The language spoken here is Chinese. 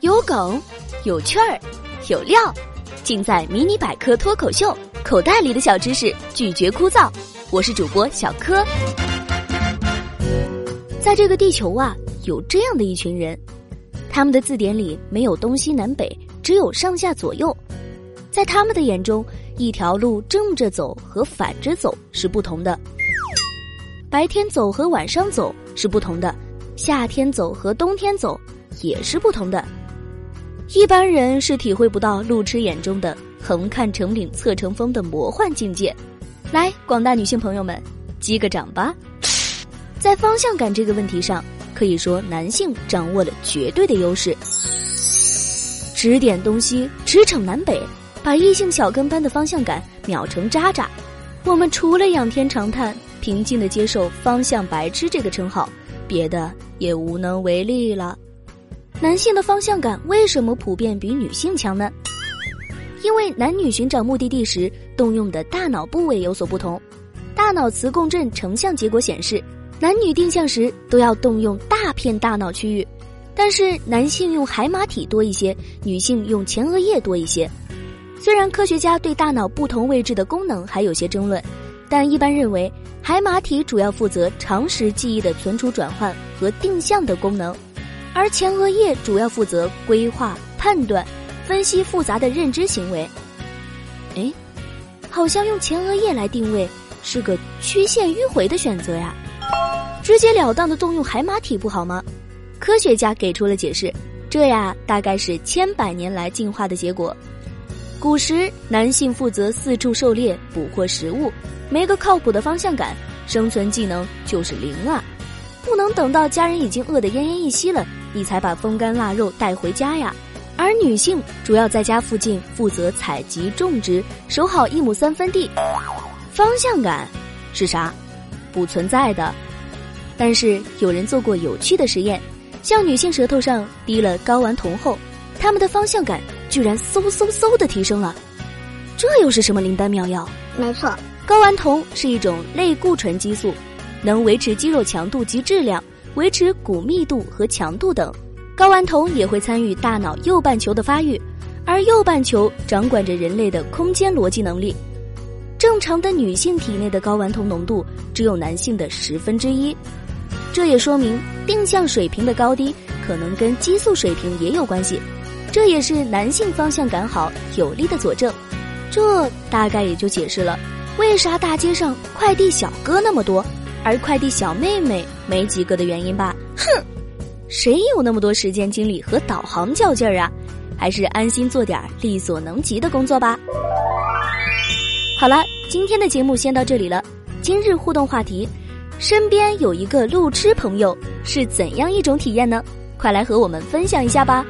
有梗，有趣儿，有料，尽在《迷你百科脱口秀》。口袋里的小知识，拒绝枯燥。我是主播小柯。在这个地球啊，有这样的一群人，他们的字典里没有东西南北，只有上下左右。在他们的眼中，一条路正着走和反着走是不同的，白天走和晚上走是不同的，夏天走和冬天走也是不同的。一般人是体会不到路痴眼中的“横看成岭侧成峰”的魔幻境界。来，广大女性朋友们，击个掌吧！在方向感这个问题上，可以说男性掌握了绝对的优势。指点东西，驰骋南北，把异性小跟班的方向感秒成渣渣。我们除了仰天长叹，平静的接受“方向白痴”这个称号，别的也无能为力了。男性的方向感为什么普遍比女性强呢？因为男女寻找目的地时动用的大脑部位有所不同。大脑磁共振成像结果显示，男女定向时都要动用大片大脑区域，但是男性用海马体多一些，女性用前额叶多一些。虽然科学家对大脑不同位置的功能还有些争论，但一般认为海马体主要负责长时记忆的存储、转换和定向的功能。而前额叶主要负责规划、判断、分析复杂的认知行为。哎，好像用前额叶来定位是个曲线迂回的选择呀！直截了当的动用海马体不好吗？科学家给出了解释，这呀大概是千百年来进化的结果。古时男性负责四处狩猎捕获食物，没个靠谱的方向感，生存技能就是零啊！不能等到家人已经饿得奄奄一息了。你才把风干腊肉带回家呀，而女性主要在家附近负责采集种植，守好一亩三分地。方向感是啥？不存在的。但是有人做过有趣的实验，向女性舌头上滴了睾丸酮后，她们的方向感居然嗖嗖嗖的提升了。这又是什么灵丹妙药？没错，睾丸酮是一种类固醇激素，能维持肌肉强度及质量。维持骨密度和强度等，睾丸酮也会参与大脑右半球的发育，而右半球掌管着人类的空间逻辑能力。正常的女性体内的睾丸酮浓度只有男性的十分之一，这也说明定向水平的高低可能跟激素水平也有关系，这也是男性方向感好有力的佐证。这大概也就解释了为啥大街上快递小哥那么多。而快递小妹妹没几个的原因吧？哼，谁有那么多时间精力和导航较劲儿啊？还是安心做点儿力所能及的工作吧。好了，今天的节目先到这里了。今日互动话题：身边有一个路痴朋友是怎样一种体验呢？快来和我们分享一下吧。